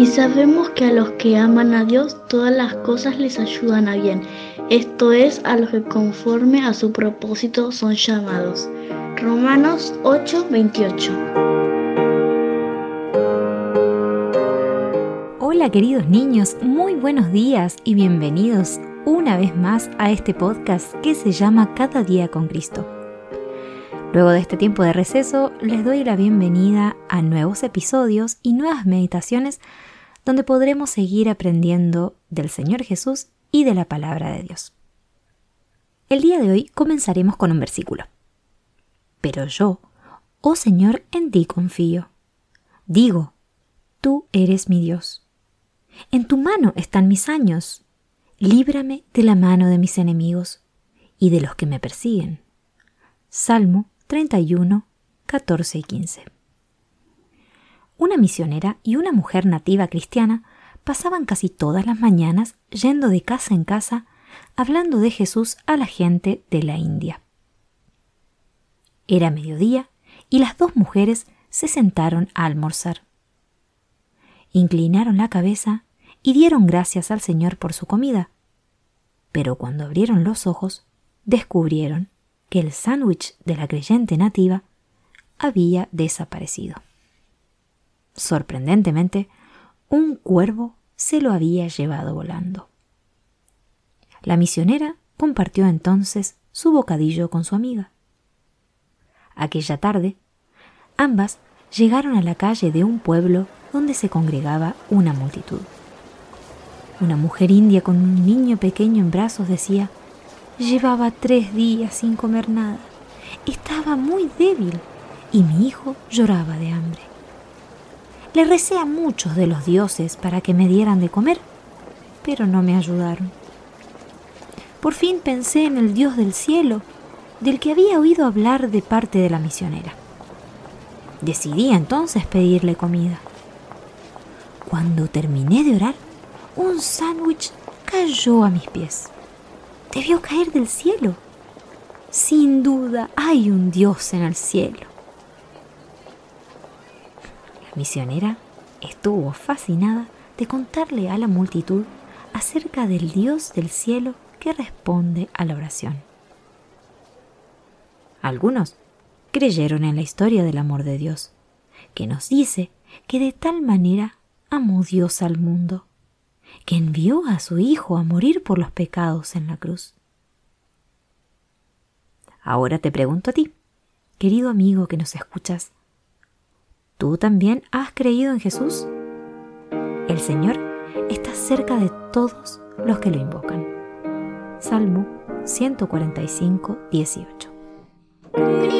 Y sabemos que a los que aman a Dios todas las cosas les ayudan a bien. Esto es a los que conforme a su propósito son llamados. Romanos 8:28. Hola queridos niños, muy buenos días y bienvenidos una vez más a este podcast que se llama Cada día con Cristo. Luego de este tiempo de receso, les doy la bienvenida a nuevos episodios y nuevas meditaciones donde podremos seguir aprendiendo del Señor Jesús y de la palabra de Dios. El día de hoy comenzaremos con un versículo. Pero yo, oh Señor, en ti confío. Digo, tú eres mi Dios. En tu mano están mis años. Líbrame de la mano de mis enemigos y de los que me persiguen. Salmo 31, 14 y 15. Una misionera y una mujer nativa cristiana pasaban casi todas las mañanas yendo de casa en casa hablando de Jesús a la gente de la India. Era mediodía y las dos mujeres se sentaron a almorzar. Inclinaron la cabeza y dieron gracias al Señor por su comida. Pero cuando abrieron los ojos, descubrieron que el sándwich de la creyente nativa había desaparecido. Sorprendentemente, un cuervo se lo había llevado volando. La misionera compartió entonces su bocadillo con su amiga. Aquella tarde, ambas llegaron a la calle de un pueblo donde se congregaba una multitud. Una mujer india con un niño pequeño en brazos decía, Llevaba tres días sin comer nada. Estaba muy débil y mi hijo lloraba de hambre. Le recé a muchos de los dioses para que me dieran de comer, pero no me ayudaron. Por fin pensé en el Dios del cielo, del que había oído hablar de parte de la misionera. Decidí entonces pedirle comida. Cuando terminé de orar, un sándwich cayó a mis pies debió caer del cielo. Sin duda hay un Dios en el cielo. Misionera estuvo fascinada de contarle a la multitud acerca del Dios del cielo que responde a la oración. Algunos creyeron en la historia del amor de Dios, que nos dice que de tal manera amó Dios al mundo que envió a su Hijo a morir por los pecados en la cruz. Ahora te pregunto a ti, querido amigo que nos escuchas, ¿tú también has creído en Jesús? El Señor está cerca de todos los que lo invocan. Salmo 145, 18. Cristo